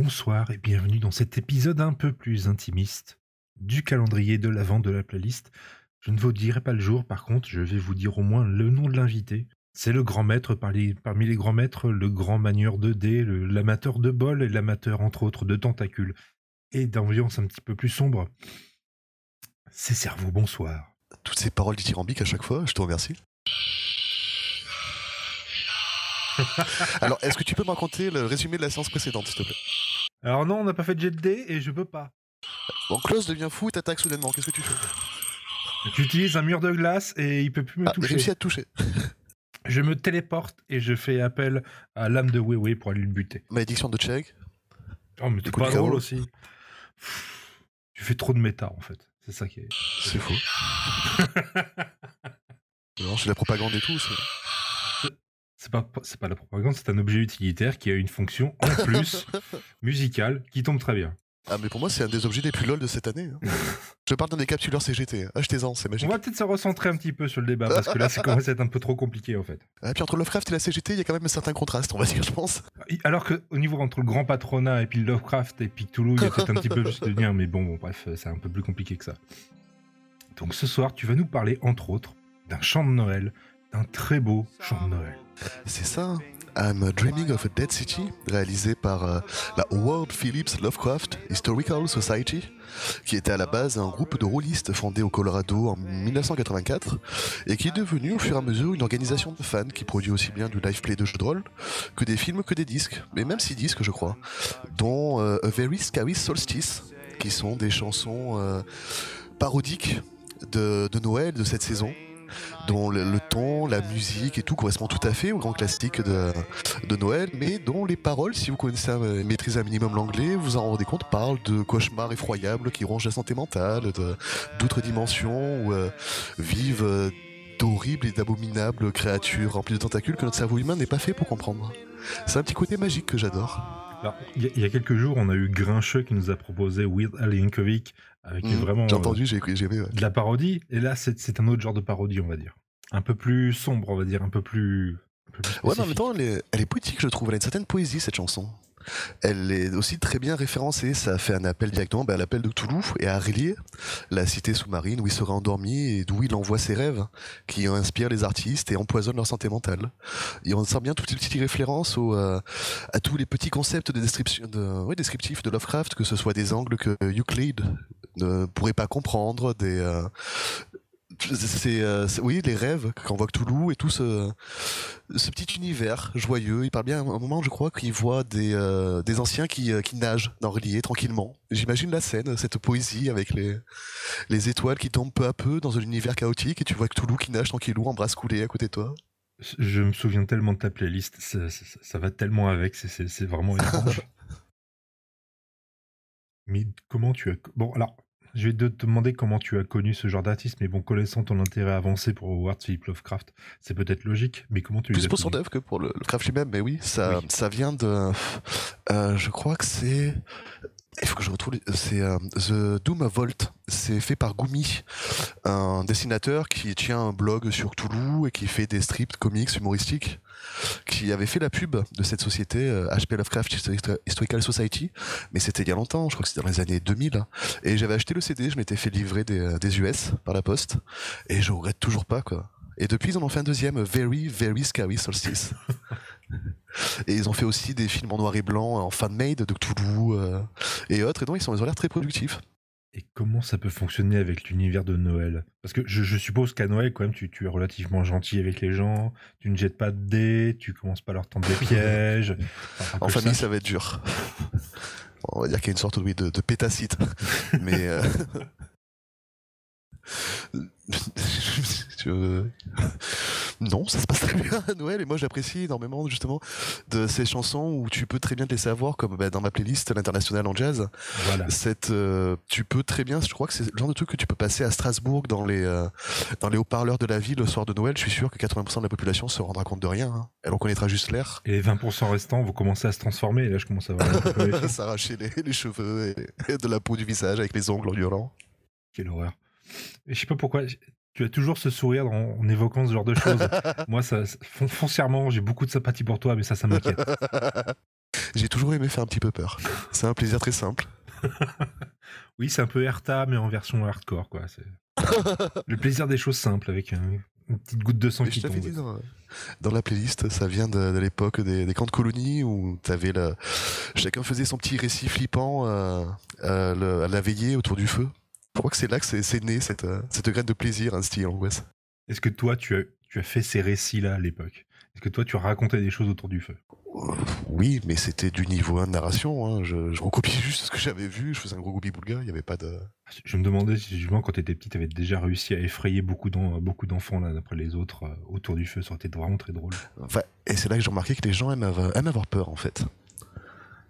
Bonsoir et bienvenue dans cet épisode un peu plus intimiste du calendrier de l'avant de la playlist. Je ne vous dirai pas le jour, par contre, je vais vous dire au moins le nom de l'invité. C'est le grand maître parmi, parmi les grands maîtres, le grand manieur de dés, l'amateur de bol et l'amateur entre autres de tentacules et d'ambiance un petit peu plus sombre. C'est Cerveau, bonsoir. Toutes ces paroles dithyrambiques à chaque fois, je te remercie. Alors, est-ce que tu peux me raconter le résumé de la séance précédente, s'il te plaît? Alors non, on n'a pas fait de jet de dés et je peux pas. Bon, Klaus devient fou et t'attaque soudainement, qu'est-ce que tu fais? Tu utilises un mur de glace et il peut plus me Ah, j'ai toucher. réussi à te toucher. Je me téléporte et je fais appel à l'âme de Wewe pour aller le buter. Malédiction de Chegg? Oh, mais coup pas drôle aussi. Tu fais trop de méta en fait. C'est ça qui est. C'est faux. non, c'est de la propagande et tout. c'est- C'est pas, c'est pas la propagande, c'est un objet utilitaire qui a une fonction en plus musicale qui tombe très bien. Ah, mais pour moi, c'est un des objets les plus lol de cette année. hein. Je parle d'un décapsuleur CGT. Achetez-en, c'est On magique. va peut-être se recentrer un petit peu sur le débat parce que là, ça commence à être un peu trop compliqué en fait. Ah, puis entre Lovecraft et la CGT, il y a quand même un certain contraste, on va dire, je pense. Alors que au niveau entre le grand patronat et puis Lovecraft et puis Cthulhu, il y a peut-être un petit peu plus de lien, mais bon, bon, bref, c'est un peu plus compliqué que ça. Donc ce soir, tu vas nous parler entre autres d'un chant de Noël, d'un très beau chant de Noël. C'est ça. I'm Dreaming of a Dead City, réalisé par euh, la Howard Phillips Lovecraft Historical Society, qui était à la base un groupe de rôlistes fondé au Colorado en 1984 et qui est devenu au fur et à mesure une organisation de fans qui produit aussi bien du live play de jeux de rôle que des films que des disques, mais même six disques je crois, dont euh, A Very Scary Solstice, qui sont des chansons euh, parodiques de Noël de cette saison dont le, ton, la musique et tout correspond tout à fait au grand classique de, de Noël, mais dont les paroles, si vous connaissez, un- maîtrisez un minimum l'anglais, vous en rendez compte, parlent de cauchemars effroyables qui rongent la santé mentale, d'autres dimensions où euh, vivent euh, d'horribles et d'abominables créatures remplies de tentacules que notre cerveau humain n'est pas fait pour comprendre. C'est un petit côté magique que j'adore. Il y, a- quelques jours, on a eu Grincheux qui nous a proposé Weird Al Yankovic avec Mm, vraiment J'ai euh, entendu, j'ai j'ai aimé. ouais. de la parodie. Et là, c'est c'est un autre genre de parodie, on va dire. Un peu plus sombre, on va dire, un peu plus. un peu plus Ouais, mais en même temps, elle est, elle est poétique, je trouve. Elle a une certaine poésie, cette chanson. Elle est aussi très bien référencée. Ça fait un appel directement bah, à l'appel de Toulouse et à Arlier, la cité sous-marine où il serait endormi et d'où il envoie ses rêves, qui inspirent les artistes et empoisonnent leur santé mentale. Et on sent bien toutes les petites références au, euh, à tous les petits concepts de description, de, ouais, descriptifs de Lovecraft, que ce soit des angles que Euclid ne pourrait pas comprendre, des, euh, c'est, euh, oui, les rêves qu'envoie Cthulhu et tout ce, ce petit univers joyeux. Il parle bien à un moment, je crois, qu'il voit des, euh, des anciens qui, euh, qui nagent dans Relier tranquillement. J'imagine la scène, cette poésie avec les, les étoiles qui tombent peu à peu dans un univers chaotique et tu vois Cthulhu qui nage tranquillou en bras coulés à côté de toi. Je me souviens tellement de ta playlist, ça, ça- ça- ça va tellement avec, c'est vraiment étrange. mais comment tu as. Bon, alors, je vais te demander comment tu as connu ce genre d'artiste, mais bon, connaissant ton intérêt avancé pour Howard Philip Lovecraft, c'est peut-être logique, mais comment tu les Plus as pour son œuvre que pour le, le craft lui-même, mais oui, ça, Oui. ça vient de. euh, je crois que c'est. Il faut que je retrouve. C'est euh, The Doom Volt. C'est fait par Gumi, un dessinateur qui tient un blog sur Toulouse et qui fait des strips comics humoristiques, qui avait fait la pub de cette société euh, HP Lovecraft Histori- Historical Society, mais c'était il y a longtemps. Je crois que c'était dans les années 2000. Et j'avais acheté le CD, je m'étais fait livrer des, euh, des US par la poste, et je regrette toujours pas quoi. Et depuis, ils en ont fait un deuxième, Very, Very Scary Solstice. et ils ont fait aussi des films en noir et blanc, en fan-made de Cthulhu euh, et autres. Et donc, ils, sont, ils ont l'air très productifs. Et comment ça peut fonctionner avec l'univers de Noël? Parce que je, je suppose qu'à Noël, quand même, tu, tu es relativement gentil avec les gens, tu ne jettes pas de dés, tu commences pas à leur tendre des pièges. Enfin, En famille, ça va être dur. On va dire qu'il y a une sorte oui, de, de pétacite. Mais. euh, je- Non, ça se passe très bien à Noël et moi j'apprécie énormément justement de ces chansons où tu peux très bien te les savoir comme bah, dans ma playlist l'international en jazz Voilà. cette euh, tu peux très bien je crois que c'est le genre de truc que tu peux passer à Strasbourg dans les euh, dans les haut-parleurs de la ville le soir de Noël je suis sûr que 80% de la population se rendra compte de rien hein. elle en connaîtra juste l'air Et les 20% restants vont commencer à se transformer, et là, je commence à méfier. s'arracher les, les cheveux et, et de la peau du visage avec les ongles en hurlant Quelle horreur. Je sais pas pourquoi, tu as toujours ce sourire en, en évoquant ce genre de choses. Moi, ça, ça- fon- foncièrement, j'ai beaucoup de sympathie pour toi, mais ça, ça m'inquiète. J'ai toujours aimé faire un petit peu peur. C'est un plaisir très simple. oui, c'est un peu Erta, mais en version hardcore, quoi. le plaisir des choses simples avec une petite goutte de sang qui tombe. Dit dans, la playlist, ça vient de, l'époque des, camps de colonie où chacun faisait son petit récit flippant euh, euh, à la veillée autour du feu. Je crois que c'est là que c'est né cette, euh, cette graine de plaisir, un style en Est-ce que toi, tu as, tu as fait ces récits-là à l'époque? Est-ce que toi, tu racontais des choses autour du feu? Oui, mais c'était du niveau 1 de narration. Hein. Je, je, recopiais juste ce que j'avais vu. Je faisais un gros goupil boulga. Il n'y avait pas de. Je me demandais si, justement, quand tu étais petit, tu avais déjà réussi à effrayer beaucoup d'enfants l'un après les autres euh, autour du feu. Ça aurait été vraiment très drôle. Enfin, et c'est là que j'ai remarqué que les gens aiment avoir, peur, en fait.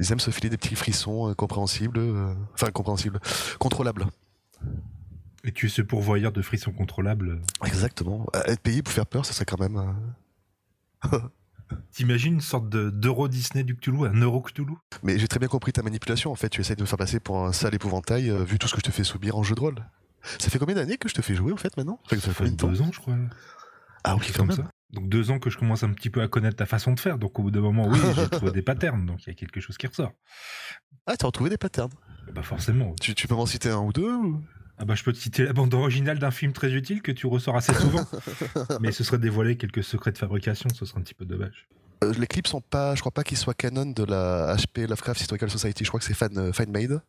Ils aiment se filer des petits frissons euh, compréhensibles. Euh, enfin, compréhensibles. Contrôlables. Et tu es ce pourvoyeur de frissons contrôlables Exactement. Être payé pour faire peur, ça serait quand même. T'imagines une sorte d'euro Disney du Cthulhu, un euro Cthulhu? Mais j'ai très bien compris ta manipulation. En fait, tu essayes de me faire passer pour un sale épouvantail euh, vu tout ce que je te fais subir en jeu de rôle. Ça fait combien d'années que je te fais jouer en fait maintenant? Ça fait deux ans, je crois. Ah oui, comme ça. Donc deux ans que je commence un petit peu à connaître ta façon de faire. Donc au bout d'un moment, oui, j'ai trouvé des patterns. Donc il y a quelque chose qui ressort. Ah, t'as retrouvé des patterns Bah forcément. Tu, peux m'en citer un ou deux Ah bah je peux te citer la bande originale d'un film très utile que tu ressors assez souvent. Mais ce serait dévoiler quelques secrets de fabrication, ce serait un petit peu dommage. Euh, les clips sont pas, je crois pas qu'ils soient canon de la HP Lovecraft Historical Society. Je crois que c'est fan, euh, fan made.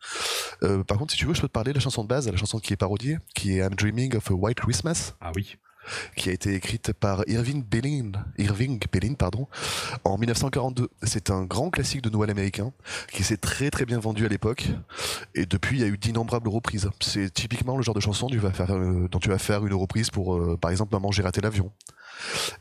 Euh, par contre, si tu veux, je peux te parler de la chanson de base, la chanson qui est parodiée, qui est I'm Dreaming of a White Christmas. Ah oui qui a été écrite par Irving Berlin, Irving Berlin pardon, en 1942. C'est un grand classique de Noël américain qui s'est très très bien vendu à l'époque et depuis il y a eu d'innombrables reprises. C'est typiquement le genre de chanson dont tu vas faire une reprise pour par exemple Maman j'ai raté l'avion.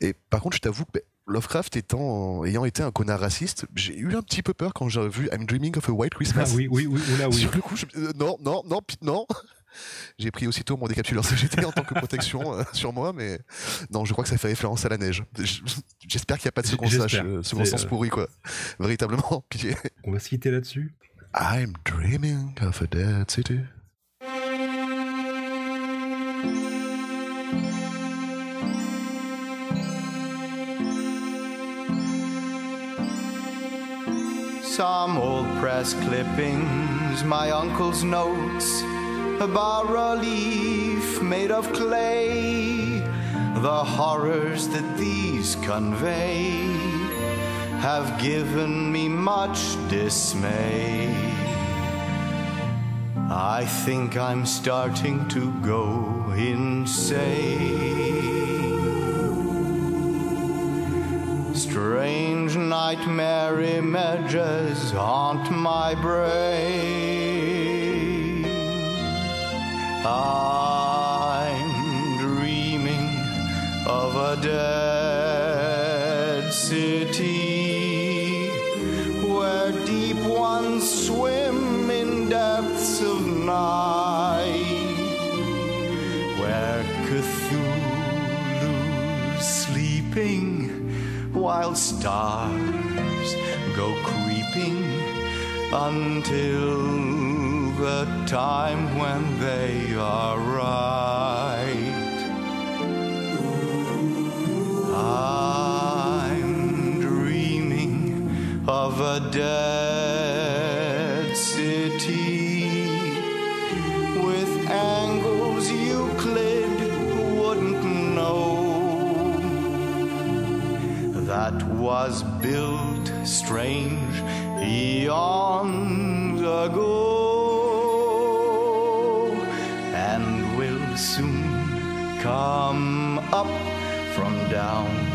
Et par contre, je t'avoue que ben, Lovecraft étant, ayant été un connard raciste, j'ai eu un petit peu peur quand j'ai vu I'm Dreaming of a White Christmas. Ah oui, oui, oui, oui. Sur le coup, euh, non, non, non, non. J'ai pris aussitôt mon décapsuleur CGT en tant que protection euh, sur moi, mais non, je crois que ça fait référence à la neige. J'espère qu'il n'y a pas de second, sens, euh, second sens pourri, quoi. Véritablement, pitié. On va se quitter là-dessus. I'm dreaming of a dead city. Some old press clippings, my uncle's notes, a bas relief made of clay. The horrors that these convey have given me much dismay. I think I'm starting to go insane. Strange nightmare images haunt my brain. City where deep ones swim in depths of night, where Cthulhu's sleeping while stars go creeping until the time when they are of a dead city. With angles Euclid wouldn't know. That was built strange eons ago. And will soon come up from down